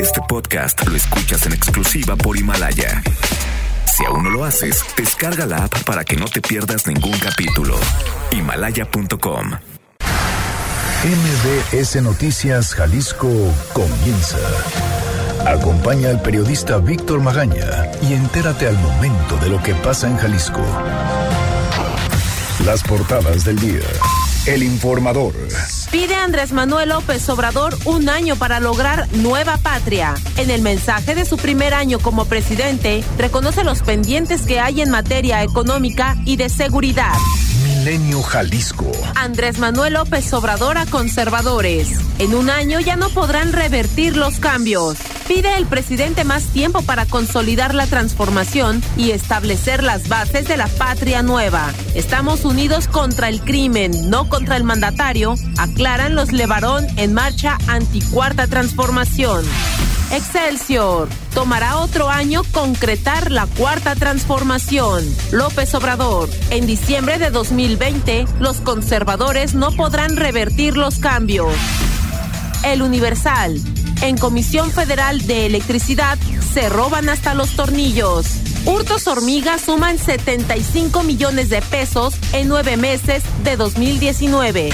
Este podcast lo escuchas en exclusiva por Himalaya. Si aún no lo haces, descarga la app para que no te pierdas ningún capítulo. Himalaya.com. MBS Noticias Jalisco comienza. Acompaña al periodista Víctor Magaña y entérate al momento de lo que pasa en Jalisco. Las portadas del día. El informador. Pide Andrés Manuel López Obrador un año para lograr nueva patria. En el mensaje de su primer año como presidente, reconoce los pendientes que hay en materia económica y de seguridad. Milenio Jalisco. Andrés Manuel López Obrador a conservadores. En un año ya no podrán revertir los cambios. Pide el presidente más tiempo para consolidar la transformación y establecer las bases de la patria nueva. Estamos unidos contra el crimen, no contra el mandatario, aclaran los Levarón en marcha anticuarta transformación. Excelsior. Tomará otro año concretar la cuarta transformación. López Obrador. En diciembre de 2020, los conservadores no podrán revertir los cambios. El Universal. En Comisión Federal de Electricidad se roban hasta los tornillos. Hurtos hormigas suman 75 millones de pesos en nueve meses de 2019.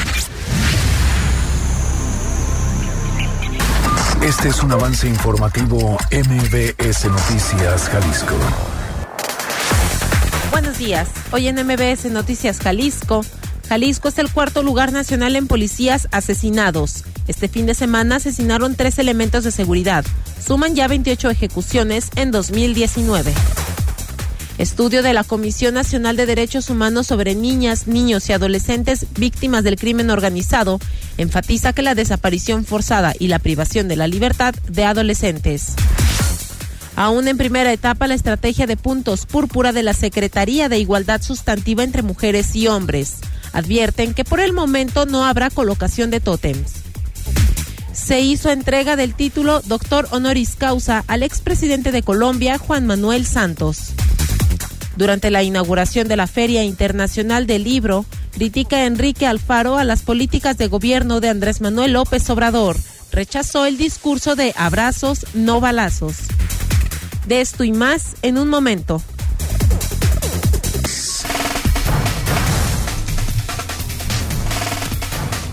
Este es un avance informativo MBS Noticias Jalisco. Buenos días. Hoy en MBS Noticias Jalisco. Jalisco es el cuarto lugar nacional en policías asesinados. Este fin de semana asesinaron tres elementos de seguridad. Suman ya 28 ejecuciones en 2019. Estudio de la Comisión Nacional de Derechos Humanos sobre niñas, niños y adolescentes víctimas del crimen organizado enfatiza que la desaparición forzada y la privación de la libertad de adolescentes. Aún en primera etapa, la estrategia de puntos púrpura de la Secretaría de Igualdad Sustantiva entre Mujeres y Hombres. Advierten que por el momento no habrá colocación de tótems. Se hizo entrega del título Doctor Honoris Causa al expresidente de Colombia, Juan Manuel Santos. Durante la inauguración de la Feria Internacional del Libro, critica Enrique Alfaro a las políticas de gobierno de Andrés Manuel López Obrador. Rechazó el discurso de abrazos, no balazos. De esto y más en un momento.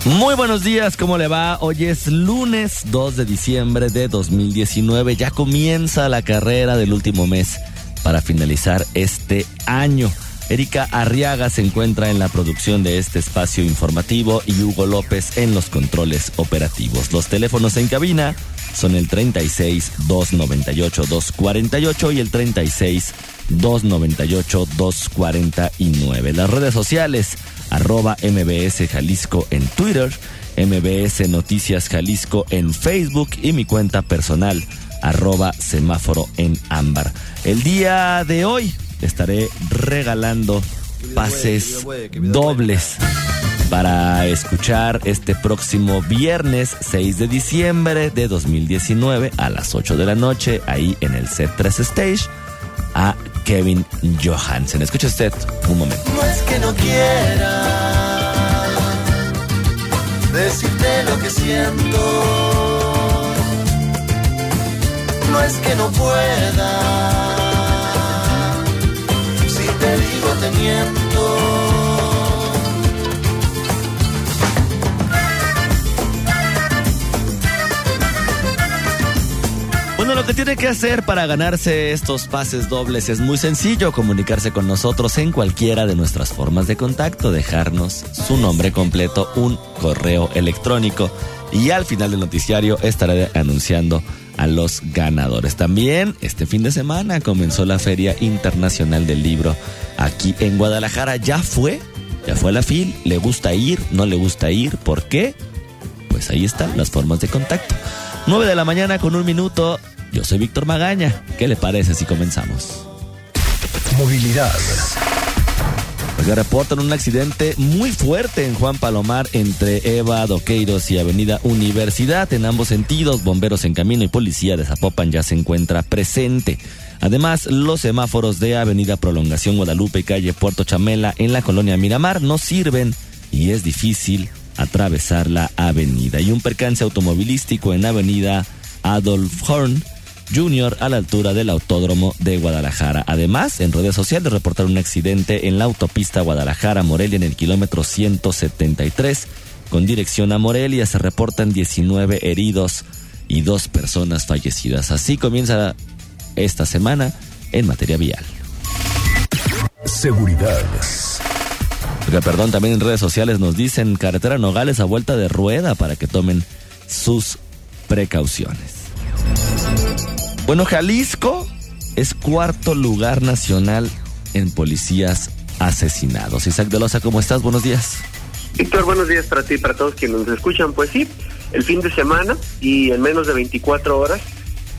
Muy buenos días, ¿cómo le va? Hoy es lunes 2 de diciembre de 2019. Ya comienza la carrera del último mes para finalizar este año. Erika Arriaga se encuentra en la producción de este espacio informativo y Hugo López en los controles operativos. Los teléfonos en cabina son el 36 298 248 y el 36 298 249. Las redes sociales arroba MBS Jalisco en Twitter, MBS Noticias Jalisco en Facebook y mi cuenta personal arroba semáforo en ámbar. El día de hoy estaré regalando pases dobles para escuchar este próximo viernes 6 de diciembre de 2019 a las 8 de la noche ahí en el set 3 Stage a Kevin Johansen. Escucha usted un momento. No es que no quiera decirte lo que siento no es que no pueda. Si te digo te miento. Lo que tiene que hacer para ganarse estos pases dobles es muy sencillo, comunicarse con nosotros en cualquiera de nuestras formas de contacto, dejarnos su nombre completo, un correo electrónico y al final del noticiario estaré anunciando a los ganadores. También este fin de semana comenzó la Feria Internacional del Libro aquí en Guadalajara. Ya fue, ya fue la FIL. ¿Le gusta ir? ¿No le gusta ir? ¿Por qué? Pues ahí están las formas de contacto. 9 de la mañana con un minuto. Yo soy Víctor Magaña. ¿Qué le parece si comenzamos? Movilidad. Oiga, reportan un accidente muy fuerte en Juan Palomar entre Eva Doqueiros y Avenida Universidad. En ambos sentidos, bomberos en camino y policía de Zapopan ya se encuentra presente. Además, los semáforos de Avenida Prolongación Guadalupe y calle Puerto Chamela en la colonia Miramar no sirven y es difícil atravesar la avenida. Y un percance automovilístico en Avenida Adolf Horn Jr. a la altura del Autódromo de Guadalajara. Además, en redes sociales reportaron un accidente en la autopista Guadalajara-Morelia en el kilómetro 173 con dirección a Morelia. Se reportan 19 heridos y dos personas fallecidas. Así comienza esta semana en materia vial. Seguridad. perdón, también en redes sociales nos dicen carretera Nogales a vuelta de rueda para que tomen sus precauciones. Bueno, Jalisco es cuarto lugar nacional en policías asesinados. Isaac de Loza, ¿cómo estás? Buenos días. Víctor, buenos días para ti y para todos quienes nos escuchan. Pues sí, el fin de semana y en menos de 24 horas,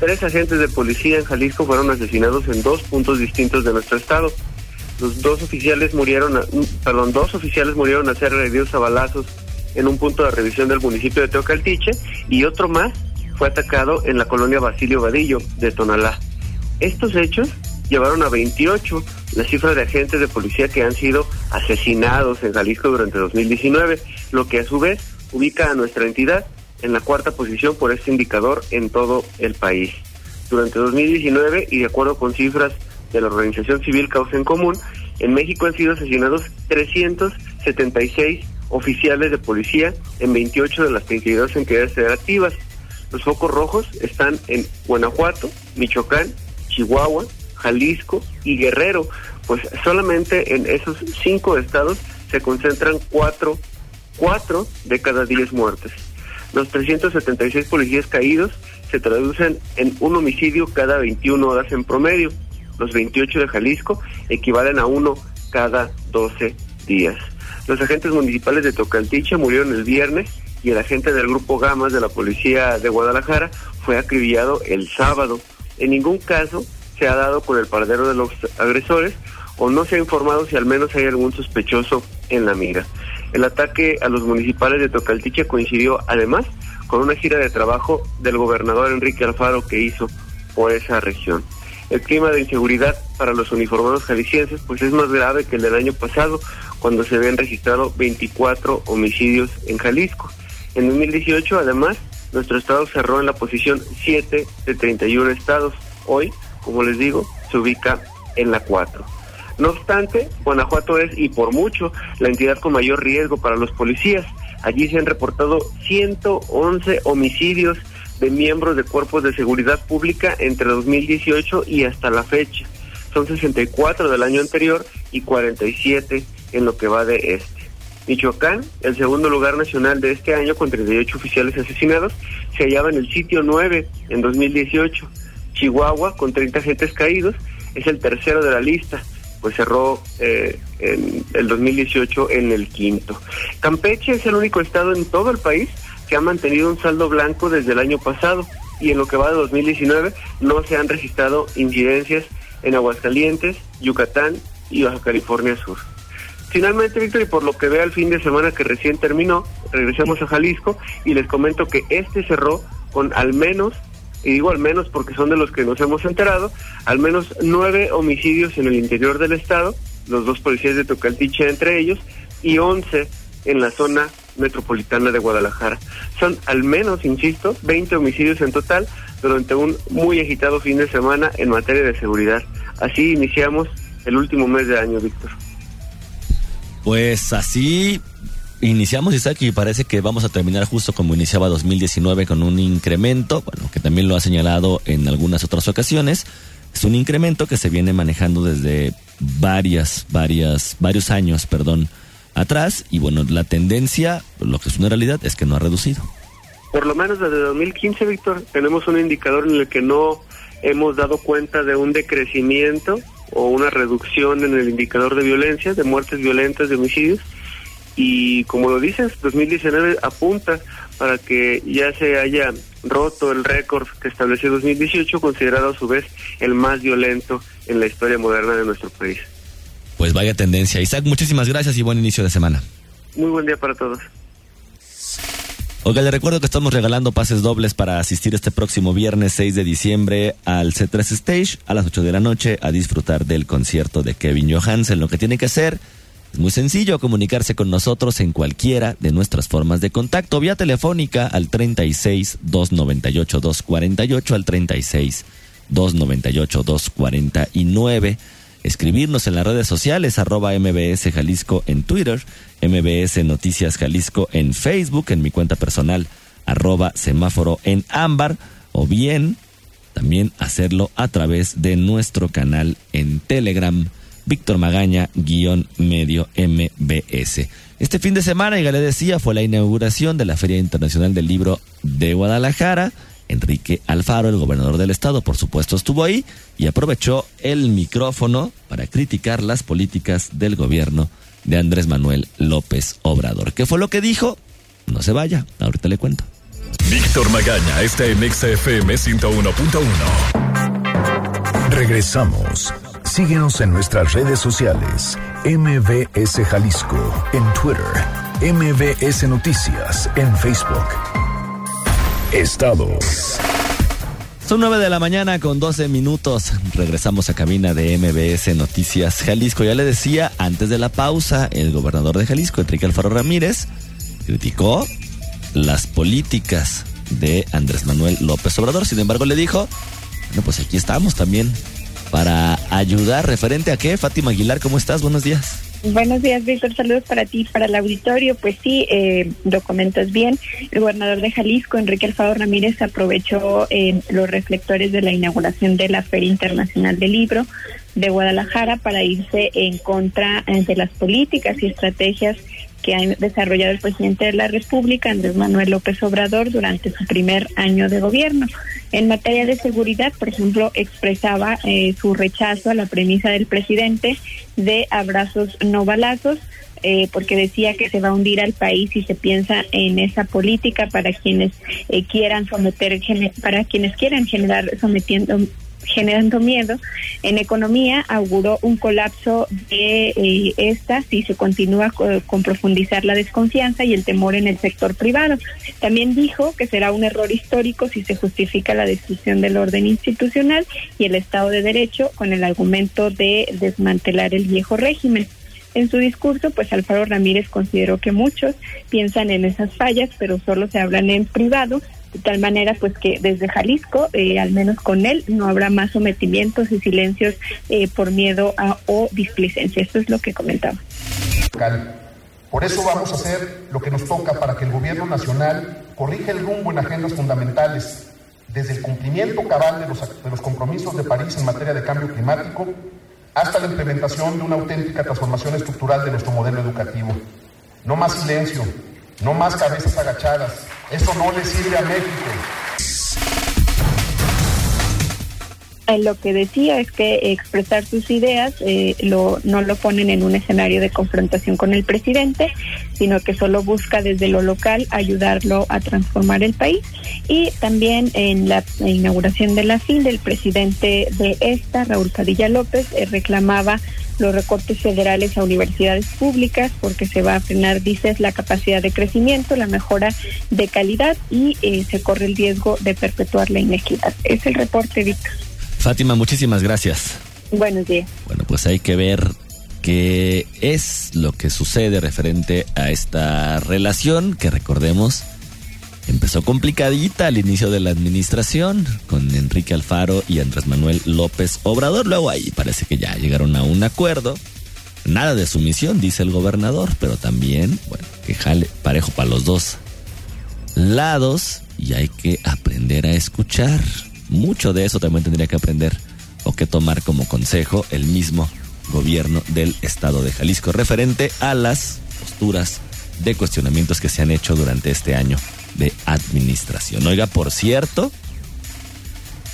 tres agentes de policía en Jalisco fueron asesinados en dos puntos distintos de nuestro estado. Los dos oficiales murieron, perdón, dos oficiales murieron a ser agredidos a balazos en un punto de revisión del municipio de Teocaltiche y otro más fue atacado en la colonia Basilio Vadillo de Tonalá. Estos hechos llevaron a 28 la cifra de agentes de policía que han sido asesinados en Jalisco durante 2019, lo que a su vez ubica a nuestra entidad en la cuarta posición por este indicador en todo el país. Durante 2019, y de acuerdo con cifras de la organización civil Causa en Común, en México han sido asesinados 376 oficiales de policía en 28 de las 32 entidades federativas. Los focos rojos están en Guanajuato, Michoacán, Chihuahua, Jalisco y Guerrero. Pues solamente en esos cinco estados se concentran cuatro, cuatro de cada diez muertes. Los 376 policías caídos se traducen en un homicidio cada 21 horas en promedio. Los 28 de Jalisco equivalen a uno cada 12 días. Los agentes municipales de Tocaltiche murieron el viernes y el agente del grupo Gamas de la policía de Guadalajara fue acribillado el sábado. En ningún caso se ha dado con el paradero de los agresores o no se ha informado si al menos hay algún sospechoso en la mira. El ataque a los municipales de Tocaltiche coincidió además con una gira de trabajo del gobernador Enrique Alfaro que hizo por esa región. El clima de inseguridad para los uniformados jaliscienses pues es más grave que el del año pasado, cuando se habían registrado 24 homicidios en Jalisco. En 2018, además, nuestro estado cerró en la posición 7 de 31 estados. Hoy, como les digo, se ubica en la 4. No obstante, Guanajuato es, y por mucho, la entidad con mayor riesgo para los policías. Allí se han reportado 111 homicidios de miembros de cuerpos de seguridad pública entre 2018 y hasta la fecha. Son 64 del año anterior y 47 en lo que va de este. Michoacán, el segundo lugar nacional de este año con 38 oficiales asesinados, se hallaba en el sitio 9 en 2018. Chihuahua, con 30 agentes caídos, es el tercero de la lista, pues cerró eh, en el 2018 en el quinto. Campeche es el único estado en todo el país que ha mantenido un saldo blanco desde el año pasado y en lo que va de 2019 no se han registrado incidencias en Aguascalientes, Yucatán y Baja California Sur. Finalmente, Víctor, y por lo que vea el fin de semana que recién terminó, regresamos a Jalisco y les comento que este cerró con al menos, y digo al menos porque son de los que nos hemos enterado, al menos nueve homicidios en el interior del estado, los dos policías de Tocaltiche entre ellos, y once en la zona metropolitana de Guadalajara. Son al menos, insisto, 20 homicidios en total durante un muy agitado fin de semana en materia de seguridad. Así iniciamos el último mes de año, Víctor. Pues así iniciamos, y parece que vamos a terminar justo como iniciaba 2019 con un incremento, bueno, que también lo ha señalado en algunas otras ocasiones. Es un incremento que se viene manejando desde varias, varias, varios años, perdón, atrás. Y bueno, la tendencia, lo que es una realidad, es que no ha reducido. Por lo menos desde 2015, Víctor, tenemos un indicador en el que no hemos dado cuenta de un decrecimiento o una reducción en el indicador de violencia, de muertes violentas, de homicidios. Y como lo dices, 2019 apunta para que ya se haya roto el récord que estableció 2018, considerado a su vez el más violento en la historia moderna de nuestro país. Pues vaya tendencia. Isaac, muchísimas gracias y buen inicio de semana. Muy buen día para todos. Oiga, le recuerdo que estamos regalando pases dobles para asistir este próximo viernes 6 de diciembre al C3 Stage a las 8 de la noche a disfrutar del concierto de Kevin Johansen. Lo que tiene que hacer Es muy sencillo comunicarse con nosotros en cualquiera de nuestras formas de contacto, vía telefónica al 36 298 248 al 36 298 249 escribirnos en las redes sociales, arroba MBS Jalisco en Twitter, MBS Noticias Jalisco en Facebook, en mi cuenta personal, arroba semáforo en ámbar, o bien también hacerlo a través de nuestro canal en Telegram, Víctor Magaña, guion medio MBS. Este fin de semana, ya le decía, fue la inauguración de la Feria Internacional del Libro de Guadalajara. Enrique Alfaro, el gobernador del estado, por supuesto, estuvo ahí y aprovechó el micrófono para criticar las políticas del gobierno de Andrés Manuel López Obrador. ¿Qué fue lo que dijo? No se vaya, ahorita le cuento. Víctor Magaña está en XFM 101.1. Regresamos. Síguenos en nuestras redes sociales. MBS Jalisco en Twitter. MBS Noticias en Facebook. Estados. Son 9 de la mañana con 12 minutos. Regresamos a cabina de MBS Noticias Jalisco. Ya le decía antes de la pausa, el gobernador de Jalisco, Enrique Alfaro Ramírez, criticó las políticas de Andrés Manuel López Obrador. Sin embargo, le dijo, bueno, pues aquí estamos también para ayudar referente a qué. Fátima Aguilar, ¿cómo estás? Buenos días. Buenos días, Víctor. Saludos para ti, para el auditorio. Pues sí, eh, lo bien. El gobernador de Jalisco, Enrique Alfaro Ramírez, aprovechó eh, los reflectores de la inauguración de la Feria Internacional del Libro de Guadalajara para irse en contra eh, de las políticas y estrategias que ha desarrollado el presidente de la República, Andrés Manuel López Obrador, durante su primer año de gobierno. En materia de seguridad, por ejemplo, expresaba eh, su rechazo a la premisa del presidente de abrazos no balazos, eh, porque decía que se va a hundir al país si se piensa en esa política para quienes eh, quieran someter, para quienes quieran generar sometiendo generando miedo. En economía auguró un colapso de eh, esta si se continúa con, profundizar la desconfianza y el temor en el sector privado. También dijo que será un error histórico si se justifica la destrucción del orden institucional y el Estado de Derecho con el argumento de desmantelar el viejo régimen. En su discurso, pues Alfaro Ramírez consideró que muchos piensan en esas fallas, pero solo se hablan en privado de tal manera pues que desde Jalisco, eh, al menos con él, no habrá más sometimientos y silencios eh, por miedo a, o displicencia. Esto es lo que comentaba. Por eso vamos a hacer lo que nos toca para que el gobierno nacional corrija el rumbo en agendas fundamentales, desde el cumplimiento cabal de los, de los compromisos de París en materia de cambio climático hasta la implementación de una auténtica transformación estructural de nuestro modelo educativo. No más silencio, no más cabezas agachadas. Eso no le sirve a México. lo que decía es que expresar sus ideas eh, lo, no lo ponen en un escenario de confrontación con el presidente, sino que solo busca desde lo local ayudarlo a transformar el país. Y también en la inauguración de la FIL, el presidente de esta, Raúl Padilla López, eh, reclamaba los recortes federales a universidades públicas porque se va a frenar, dices, la capacidad de crecimiento, la mejora de calidad y eh, se corre el riesgo de perpetuar la inequidad. Es el reporte, Víctor. Fátima, muchísimas gracias. Buenos días. Bueno, pues hay que ver qué es lo que sucede referente a esta relación que recordemos empezó complicadita al inicio de la administración con Enrique Alfaro y Andrés Manuel López Obrador. Luego ahí parece que ya llegaron a un acuerdo. Nada de sumisión, dice el gobernador, pero también, bueno, que jale parejo para los dos lados y hay que aprender a escuchar. Mucho de eso también tendría que aprender o que tomar como consejo el mismo gobierno del estado de Jalisco referente a las posturas de cuestionamientos que se han hecho durante este año de administración. Oiga, por cierto,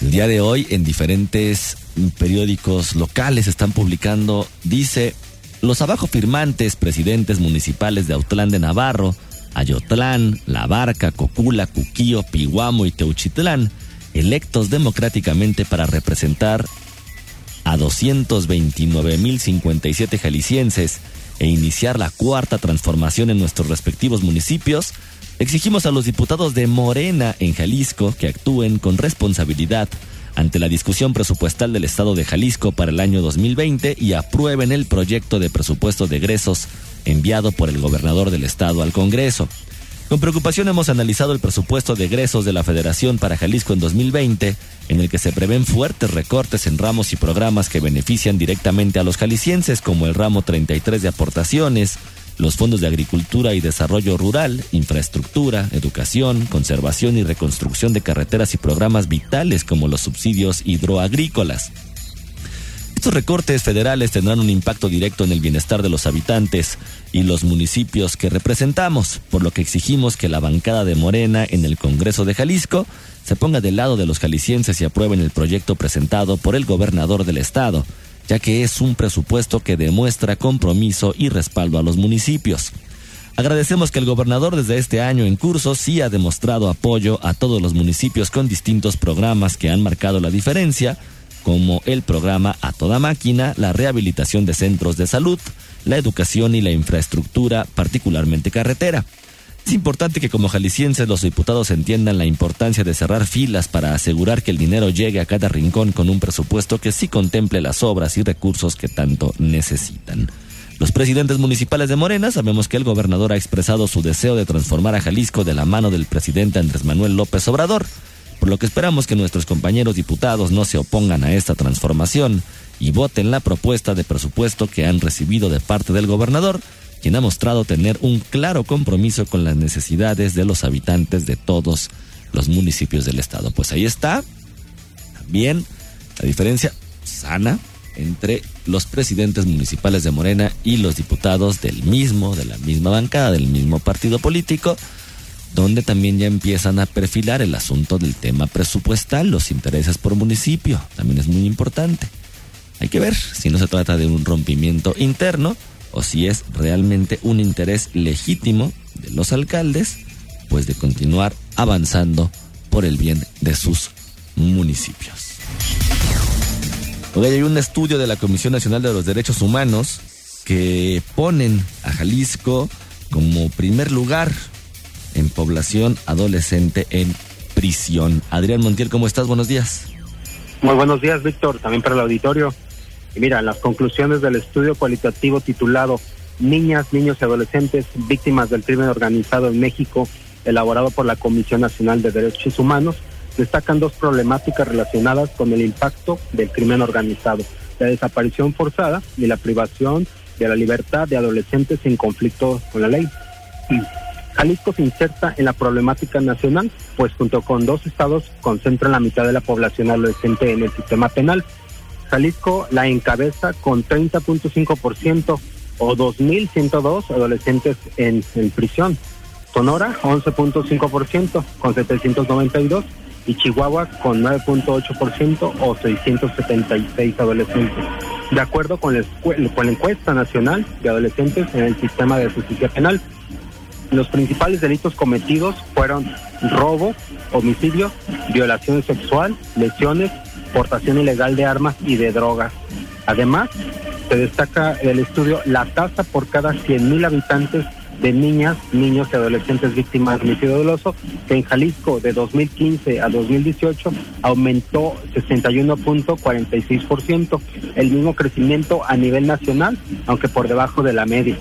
el día de hoy en diferentes periódicos locales están publicando, dice, los abajo firmantes presidentes municipales de Autlán de Navarro, Ayotlán, La Barca, Cocula, Cuquío, Piguamo y Teuchitlán, electos democráticamente para representar a 229.057 jaliscienses e iniciar la cuarta transformación en nuestros respectivos municipios, Exigimos a los diputados de Morena en Jalisco que actúen con responsabilidad ante la discusión presupuestal del Estado de Jalisco para el año 2020 y aprueben el proyecto de presupuesto de egresos enviado por el gobernador del Estado al Congreso. Con preocupación hemos analizado el presupuesto de egresos de la Federación para Jalisco en 2020, en el que se prevén fuertes recortes en ramos y programas que benefician directamente a los jaliscienses, como el ramo 33 de aportaciones, los fondos de agricultura y desarrollo rural, infraestructura, educación, conservación y reconstrucción de carreteras y programas vitales como los subsidios hidroagrícolas. Estos recortes federales tendrán un impacto directo en el bienestar de los habitantes y los municipios que representamos, por lo que exigimos que la bancada de Morena en el Congreso de Jalisco se ponga del lado de los jaliscienses y aprueben el proyecto presentado por el gobernador del estado, ya que es un presupuesto que demuestra compromiso y respaldo a los municipios. Agradecemos que el gobernador desde este año en curso sí ha demostrado apoyo a todos los municipios con distintos programas que han marcado la diferencia, como el programa A Toda Máquina, la rehabilitación de centros de salud, la educación y la infraestructura, particularmente carretera. Es importante que como jaliscienses los diputados entiendan la importancia de cerrar filas para asegurar que el dinero llegue a cada rincón con un presupuesto que sí contemple las obras y recursos que tanto necesitan. Los presidentes municipales de Morena sabemos que el gobernador ha expresado su deseo de transformar a Jalisco de la mano del presidente Andrés Manuel López Obrador por lo que esperamos que nuestros compañeros diputados no se opongan a esta transformación y voten la propuesta de presupuesto que han recibido de parte del gobernador, quien ha mostrado tener un claro compromiso con las necesidades de los habitantes de todos los municipios del estado. Pues ahí está, también la diferencia sana entre los presidentes municipales de Morena y los diputados del mismo, de la misma bancada, del mismo partido político, donde también ya empiezan a perfilar el asunto del tema presupuestal, los intereses por municipio, también es muy importante. Hay que ver si no se trata de un rompimiento interno o si es realmente un interés legítimo de los alcaldes, pues de continuar avanzando por el bien de sus municipios. Hoy hay un estudio de la Comisión Nacional de los Derechos Humanos que ponen a Jalisco como primer lugar en población adolescente en prisión. Adrián Montiel, ¿cómo estás? Buenos días. Muy buenos días, Víctor, también para el auditorio. Y mira, las conclusiones del estudio cualitativo titulado Niñas, Niños y Adolescentes Víctimas del Crimen Organizado en México, elaborado por la Comisión Nacional de Derechos Humanos, destacan dos problemáticas relacionadas con el impacto del crimen organizado, la desaparición forzada y la privación de la libertad de adolescentes en conflicto con la ley. Jalisco se inserta en la problemática nacional, pues junto con dos estados concentran la mitad de la población adolescente en el sistema penal. Jalisco la encabeza con 30.5% o 2.102 adolescentes en, prisión. Sonora 11.5% con 792 y Chihuahua con 9.8% o 676 adolescentes. De acuerdo con la, con la encuesta nacional de adolescentes en el sistema de justicia penal, los principales delitos cometidos fueron robo, homicidio, violación sexual, lesiones, portación ilegal de armas y de drogas. Además, se destaca el estudio la tasa por cada 100.000 habitantes de niñas, niños y adolescentes víctimas de homicidio doloso, que en Jalisco de 2015 a 2018 aumentó 61.46%, el mismo crecimiento a nivel nacional, aunque por debajo de la media.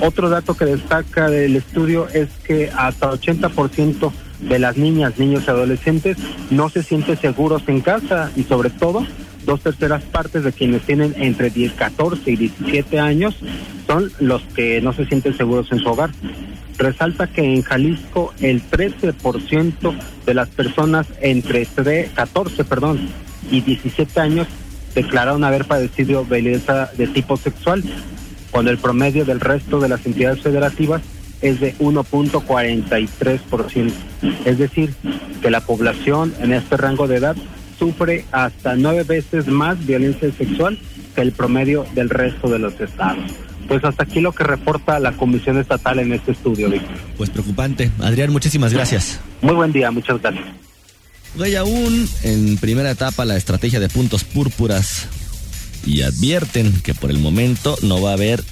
Otro dato que destaca del estudio es que hasta 80% de las niñas, niños y adolescentes no se sienten seguros en casa y sobre todo dos terceras partes de quienes tienen entre 10, 14 y 17 años son los que no se sienten seguros en su hogar. Resalta que en Jalisco el 13% de las personas entre 14 perdón, y 17 años declararon haber padecido violencia de tipo sexual, cuando el promedio del resto de las entidades federativas es de 1.43%. Es decir, que la población en este rango de edad sufre hasta nueve veces más violencia sexual que el promedio del resto de los estados. Pues hasta aquí lo que reporta la Comisión Estatal en este estudio, Víctor. Pues preocupante. Adrián, muchísimas gracias. Muy buen día, muchas gracias. Hay aún en primera etapa la estrategia de puntos púrpuras y advierten que por el momento no va a haber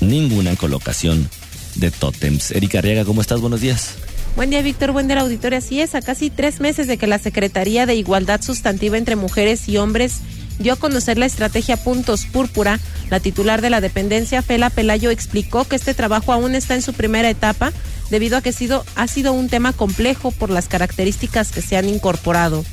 ninguna colocación de tótems. Erika Arriaga, ¿cómo estás? Buenos días. Buen día, Víctor. Buen día, auditorio. Así es, a casi tres meses de que la Secretaría de Igualdad Sustantiva entre Mujeres y Hombres dio a conocer la estrategia Puntos Púrpura, la titular de la dependencia, Fela Pelayo, explicó que este trabajo aún está en su primera etapa debido a que sido, ha sido un tema complejo por las características que se han incorporado.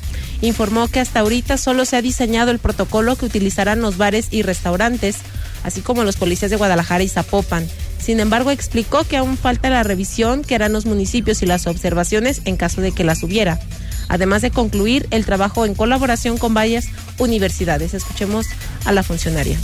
Informó que hasta ahorita solo se ha diseñado el protocolo que utilizarán los bares y restaurantes, así como los policías de Guadalajara y Zapopan. Sin embargo, explicó que aún falta la revisión que harán los municipios y las observaciones en caso de que las hubiera. Además de concluir el trabajo en colaboración con varias universidades. Escuchemos a la funcionaria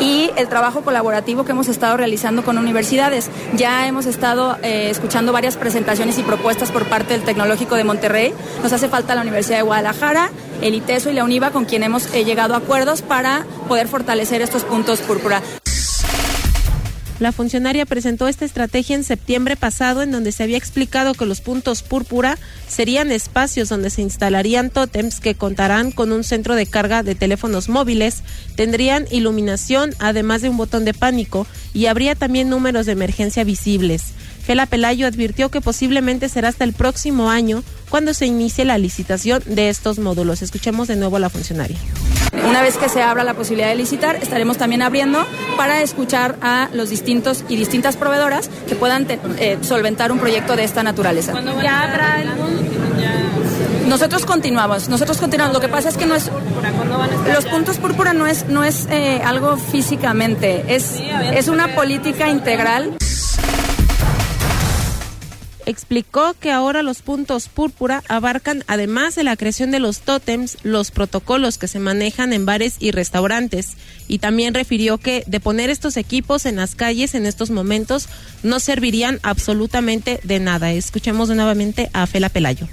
y el trabajo colaborativo que hemos estado realizando con universidades. Ya hemos estado eh, escuchando varias presentaciones y propuestas por parte del Tecnológico de Monterrey. Nos hace falta la Universidad de Guadalajara, el ITESO y la UNIVA con quien hemos eh, llegado a acuerdos para poder fortalecer estos puntos púrpura. La funcionaria presentó esta estrategia en septiembre pasado en donde se había explicado que los puntos púrpura serían espacios donde se instalarían tótems que contarán con un centro de carga de teléfonos móviles, tendrían iluminación además de un botón de pánico y habría también números de emergencia visibles. Fela Pelayo advirtió que posiblemente será hasta el próximo año cuando se inicie la licitación de estos módulos. Escuchemos de nuevo a la funcionaria. Una vez que se abra la posibilidad de licitar, estaremos también abriendo para escuchar a los distintos y distintas proveedoras que puedan eh, solventar un proyecto de esta naturaleza. ¿Ya habrá nosotros continuamos, nosotros continuamos. Lo que pasa es que no es los puntos púrpura no es no es eh, algo físicamente, es es una política integral explicó que ahora los puntos púrpura abarcan, además de la creación de los tótems, los protocolos que se manejan en bares y restaurantes. Y también refirió que de poner estos equipos en las calles en estos momentos no servirían absolutamente de nada. Escuchemos nuevamente a Fela Pelayo.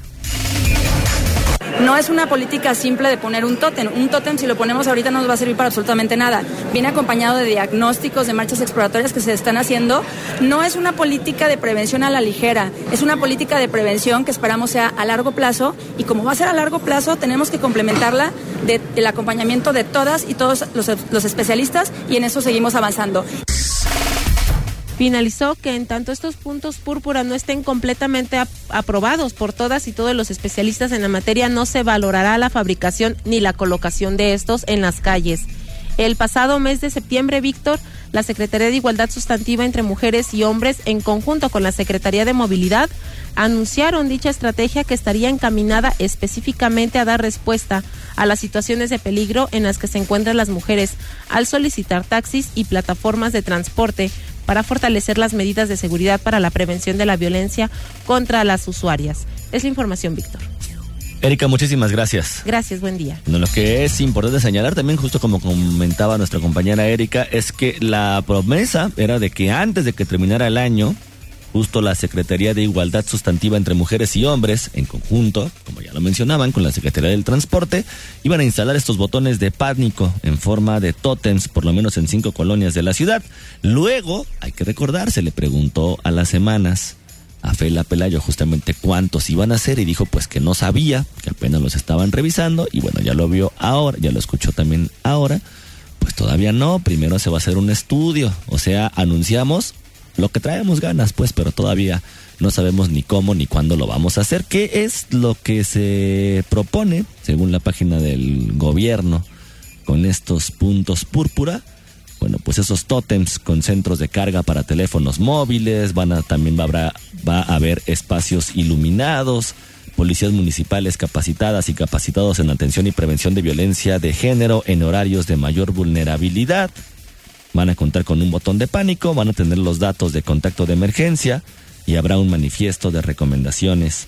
No es una política simple de poner un tótem. Un tótem, si lo ponemos ahorita, no nos va a servir para absolutamente nada. Viene acompañado de diagnósticos, de marchas exploratorias que se están haciendo. No es una política de prevención a la ligera, es una política de prevención que esperamos sea a largo plazo. Y como va a ser a largo plazo, tenemos que complementarla del acompañamiento de todas y todos los, los especialistas y en eso seguimos avanzando. Finalizó que en tanto estos puntos púrpura no estén completamente aprobados por todas y todos los especialistas en la materia, no se valorará la fabricación ni la colocación de estos en las calles. El pasado mes de septiembre, Víctor, la Secretaría de Igualdad Sustantiva entre Mujeres y Hombres, en conjunto con la Secretaría de Movilidad, anunciaron dicha estrategia que estaría encaminada específicamente a dar respuesta a las situaciones de peligro en las que se encuentran las mujeres al solicitar taxis y plataformas de transporte para fortalecer las medidas de seguridad para la prevención de la violencia contra las usuarias. Es la información, Víctor. Erika, muchísimas gracias. Gracias, buen día. lo que es importante señalar también, justo como comentaba nuestra compañera Erika, es que la promesa era de que antes de que terminara el año, Justo la Secretaría de Igualdad Sustantiva entre Mujeres y Hombres, en conjunto, como ya lo mencionaban, con la Secretaría del Transporte, iban a instalar estos botones de pánico en forma de tótems, por lo menos en cinco colonias de la ciudad. Luego, hay que recordar, se le preguntó a las semanas a Fela Pelayo justamente cuántos iban a ser y dijo pues que no sabía, que apenas los estaban revisando y bueno, ya lo vio ahora, ya lo escuchó también ahora. Pues todavía no, primero se va a hacer un estudio, o sea, anunciamos lo que traemos ganas, pues, pero todavía no sabemos ni cómo ni cuándo lo vamos a hacer. ¿Qué es lo que se propone, según la página del gobierno, con estos puntos púrpura? Bueno, pues esos tótems con centros de carga para teléfonos móviles, van a, también va, va a haber espacios iluminados, policías municipales capacitadas y capacitados en atención y prevención de violencia de género en horarios de mayor vulnerabilidad Van a contar con un botón de pánico, van a tener los datos de contacto de emergencia y habrá un manifiesto de recomendaciones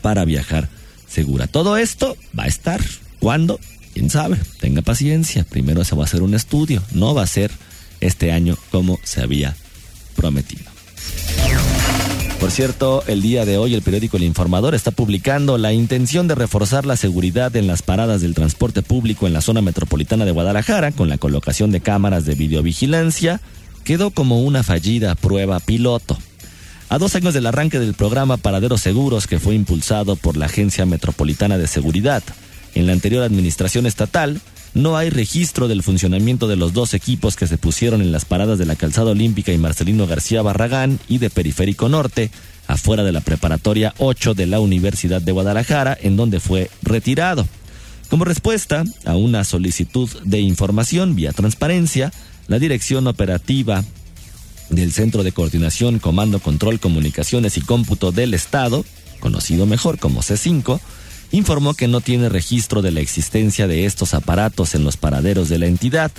para viajar segura. Todo esto va a estar. ¿Cuándo? ¿Quién sabe? Tenga paciencia. Primero se va a hacer un estudio. No va a ser este año como se había prometido. Por cierto, el día de hoy el periódico El Informador está publicando la intención de reforzar la seguridad en las paradas del transporte público en la zona metropolitana de Guadalajara con la colocación de cámaras de videovigilancia. Quedó como una fallida prueba piloto. A dos años del arranque del programa Paraderos Seguros que fue impulsado por la Agencia Metropolitana de Seguridad en la anterior administración estatal, no hay registro del funcionamiento de los dos equipos que se pusieron en las paradas de la Calzada Olímpica y Marcelino García Barragán y de Periférico Norte, afuera de la preparatoria 8 de la Universidad de Guadalajara, en donde fue retirado. Como respuesta a una solicitud de información vía transparencia, la Dirección Operativa del Centro de Coordinación, Comando, Control, Comunicaciones y Cómputo del Estado, conocido mejor como C5, informó que no tiene registro de la existencia de estos aparatos en los paraderos de la entidad.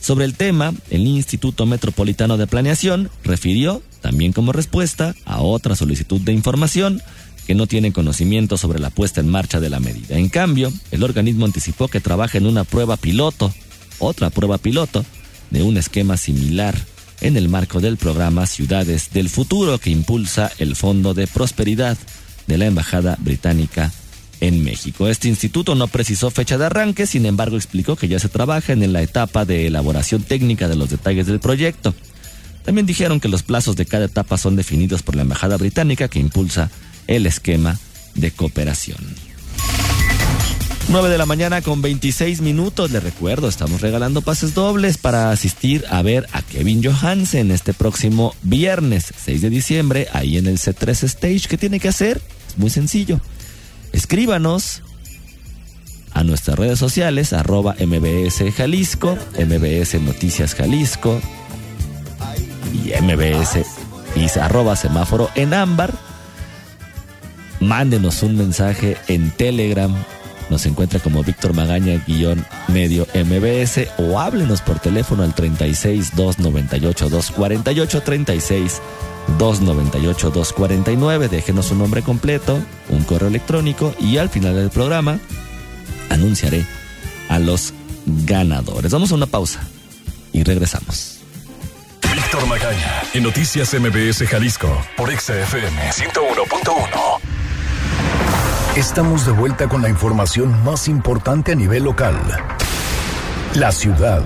Sobre el tema, el Instituto Metropolitano de Planeación refirió, también como respuesta a otra solicitud de información, que no tiene conocimiento sobre la puesta en marcha de la medida. En cambio, el organismo anticipó que trabaja en una prueba piloto, otra prueba piloto, de un esquema similar en el marco del programa Ciudades del Futuro que impulsa el Fondo de Prosperidad de la Embajada Británica en México. Este instituto no precisó fecha de arranque, sin embargo explicó que ya se trabaja en la etapa de elaboración técnica de los detalles del proyecto. También dijeron que los plazos de cada etapa son definidos por la Embajada Británica que impulsa el esquema de cooperación. 9 de la mañana con 26 minutos. Les recuerdo, estamos regalando pases dobles para asistir a ver a Kevin Johansen este próximo viernes 6 de diciembre, ahí en el C3 Stage. ¿Qué tiene que hacer? Es muy sencillo. Escríbanos a nuestras redes sociales, arroba MBS Jalisco, MBS Noticias Jalisco y MBS y arroba semáforo en ámbar. Mándenos un mensaje en Telegram nos encuentra como Víctor Magaña guion medio MBS o háblenos por teléfono al 36 298 248 36 298 249. Déjenos su nombre completo, un correo electrónico y al final del programa anunciaré a los ganadores. Vamos a una pausa y regresamos. Víctor Magaña en Noticias MBS Jalisco por XFM 101.1. Estamos de vuelta con la información más importante a nivel local. La ciudad.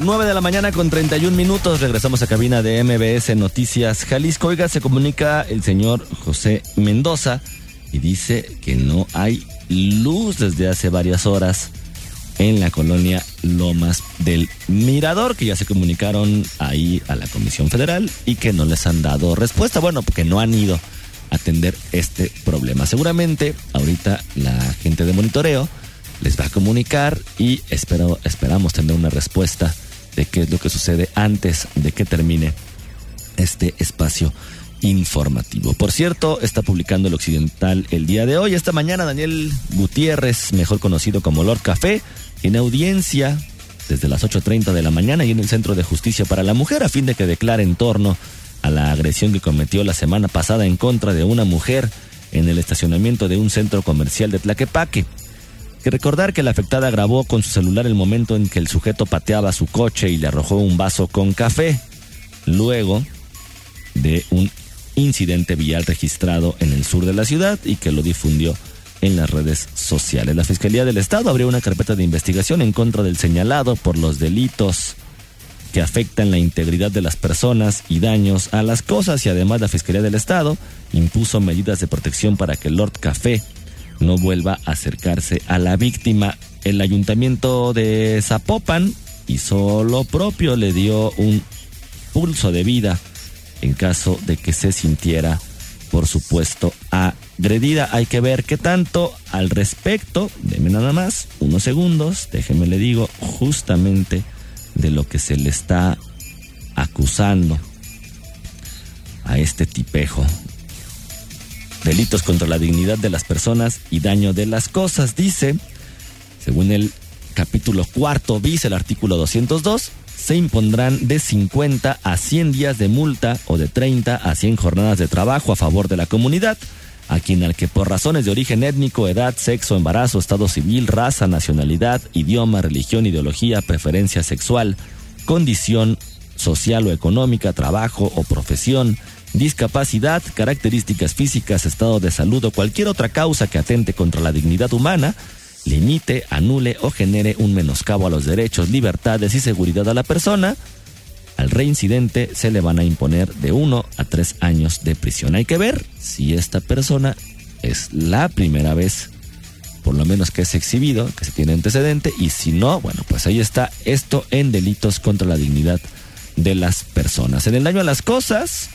9 de la mañana con 31 minutos. Regresamos a cabina de MBS Noticias Jalisco. Oiga, se comunica el señor José Mendoza y dice que no hay luz desde hace varias horas en la colonia Lomas del Mirador, que ya se comunicaron ahí a la Comisión Federal y que no les han dado respuesta. Bueno, porque no han ido atender este problema. Seguramente ahorita la gente de monitoreo les va a comunicar y espero, esperamos tener una respuesta de qué es lo que sucede antes de que termine este espacio informativo. Por cierto, está publicando el Occidental el día de hoy. Esta mañana Daniel Gutiérrez, mejor conocido como Lord Café, tiene audiencia desde las 8.30 de la mañana y en el Centro de Justicia para la Mujer a fin de que declare en torno a la agresión que cometió la semana pasada en contra de una mujer en el estacionamiento de un centro comercial de Tlaquepaque. Que recordar que la afectada grabó con su celular el momento en que el sujeto pateaba su coche y le arrojó un vaso con café, luego de un incidente vial registrado en el sur de la ciudad y que lo difundió en las redes sociales. La Fiscalía del Estado abrió una carpeta de investigación en contra del señalado por los delitos que afectan la integridad de las personas y daños a las cosas y además la Fiscalía del Estado impuso medidas de protección para que Lord Café no vuelva a acercarse a la víctima. El ayuntamiento de Zapopan hizo lo propio, le dio un pulso de vida en caso de que se sintiera, por supuesto, agredida. Hay que ver qué tanto al respecto. Deme nada más unos segundos, déjeme le digo justamente de lo que se le está acusando a este tipejo. Delitos contra la dignidad de las personas y daño de las cosas, dice, según el capítulo cuarto bis, el artículo 202, se impondrán de 50 a 100 días de multa o de 30 a 100 jornadas de trabajo a favor de la comunidad a quien al que por razones de origen étnico, edad, sexo, embarazo, estado civil, raza, nacionalidad, idioma, religión, ideología, preferencia sexual, condición social o económica, trabajo o profesión, discapacidad, características físicas, estado de salud o cualquier otra causa que atente contra la dignidad humana, limite, anule o genere un menoscabo a los derechos, libertades y seguridad a la persona, al reincidente se le van a imponer de uno a tres años de prisión. Hay que ver si esta persona es la primera vez, por lo menos que es exhibido, que se tiene antecedente, y si no, bueno, pues ahí está esto en delitos contra la dignidad de las personas. En el daño a las cosas,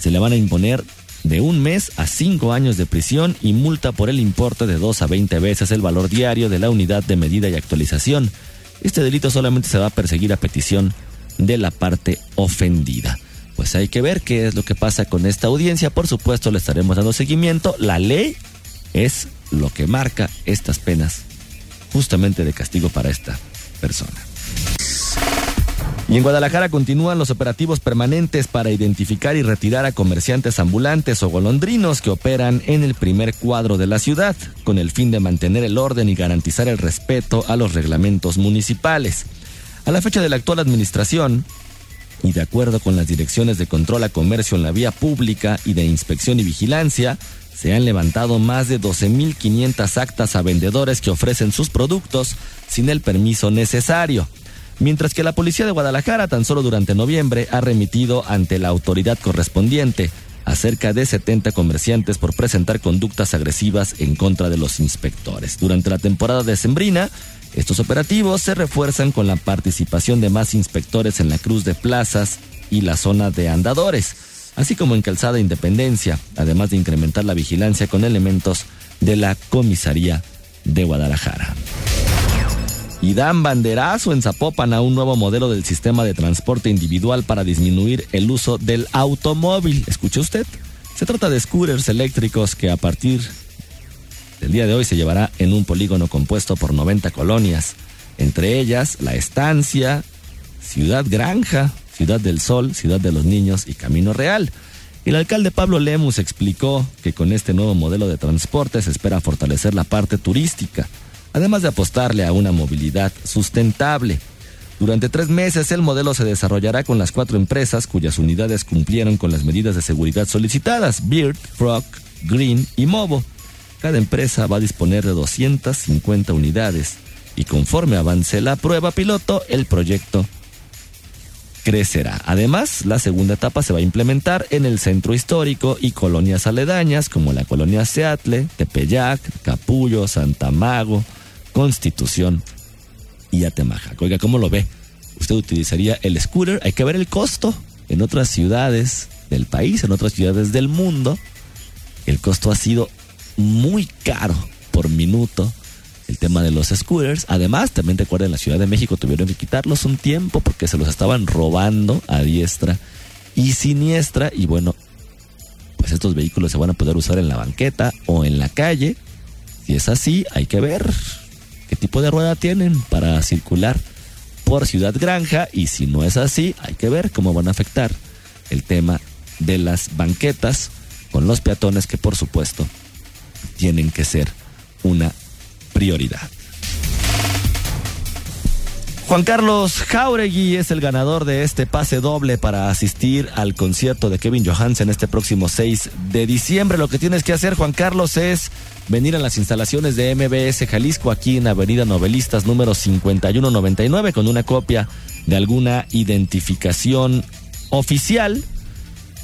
se le van a imponer de un mes a cinco años de prisión y multa por el importe de 2 a 20 veces el valor diario de la unidad de medida y actualización. Este delito solamente se va a perseguir a petición de la parte ofendida. Pues hay que ver qué es lo que pasa con esta audiencia. Por supuesto, le estaremos dando seguimiento. La ley es lo que marca estas penas justamente de castigo para esta persona. Y en Guadalajara continúan los operativos permanentes para identificar y retirar a comerciantes ambulantes o golondrinos que operan en el primer cuadro de la ciudad, con el fin de mantener el orden y garantizar el respeto a los reglamentos municipales. A la fecha de la actual administración, y de acuerdo con las direcciones de control a comercio en la vía pública y de inspección y vigilancia, se han levantado más de 12.500 actas a vendedores que ofrecen sus productos sin el permiso necesario mientras que la policía de Guadalajara tan solo durante noviembre ha remitido ante la autoridad correspondiente a cerca de 70 comerciantes por presentar conductas agresivas en contra de los inspectores. Durante la temporada de Sembrina, estos operativos se refuerzan con la participación de más inspectores en la cruz de plazas y la zona de andadores, así como en Calzada Independencia, además de incrementar la vigilancia con elementos de la comisaría de Guadalajara y dan banderazo en Zapopan a un nuevo modelo del sistema de transporte individual para disminuir el uso del automóvil. ¿Escucha usted? Se trata de scooters eléctricos que a partir del día de hoy se llevará en un polígono compuesto por 90 colonias, entre ellas La Estancia, Ciudad Granja, Ciudad del Sol, Ciudad de los Niños y Camino Real. El alcalde Pablo Lemus explicó que con este nuevo modelo de transporte se espera fortalecer la parte turística además de apostarle a una movilidad sustentable. Durante tres meses el modelo se desarrollará con las cuatro empresas cuyas unidades cumplieron con las medidas de seguridad solicitadas, Beard, Frog, Green y Movo. Cada empresa va a disponer de 250 unidades y conforme avance la prueba piloto, el proyecto crecerá. Además, la segunda etapa se va a implementar en el centro histórico y colonias aledañas como la colonia Seattle, Tepeyac, Capullo, Santa Mago, Constitución y Atemaja. Oiga, ¿cómo lo ve? ¿Usted utilizaría el scooter? Hay que ver el costo. En otras ciudades del país, en otras ciudades del mundo, el costo ha sido muy caro por minuto. El tema de los scooters. Además, también recuerden, en la Ciudad de México tuvieron que quitarlos un tiempo porque se los estaban robando a diestra y siniestra. Y bueno, pues estos vehículos se van a poder usar en la banqueta o en la calle. Si es así, hay que ver qué tipo de rueda tienen para circular por Ciudad Granja y si no es así, hay que ver cómo van a afectar el tema de las banquetas con los peatones que por supuesto tienen que ser una prioridad. Juan Carlos Jauregui es el ganador de este pase doble para asistir al concierto de Kevin Johansen este próximo 6 de diciembre. Lo que tienes que hacer, Juan Carlos, es venir a las instalaciones de MBS Jalisco aquí en Avenida Novelistas número 5199 con una copia de alguna identificación oficial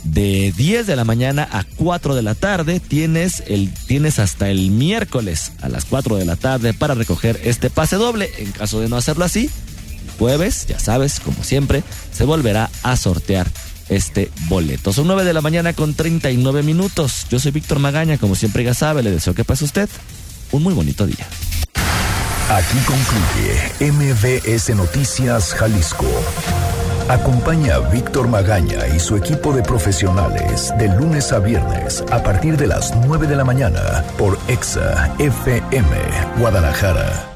de 10 de la mañana a 4 de la tarde. Tienes, el, tienes hasta el miércoles a las 4 de la tarde para recoger este pase doble. En caso de no hacerlo así, jueves, ya sabes, como siempre, se volverá a sortear este boleto. Son 9 de la mañana con 39 minutos. Yo soy Víctor Magaña, como siempre ya sabe, le deseo que pase usted un muy bonito día. Aquí concluye MBS Noticias Jalisco. Acompaña a Víctor Magaña y su equipo de profesionales de lunes a viernes a partir de las 9 de la mañana por Exa FM Guadalajara.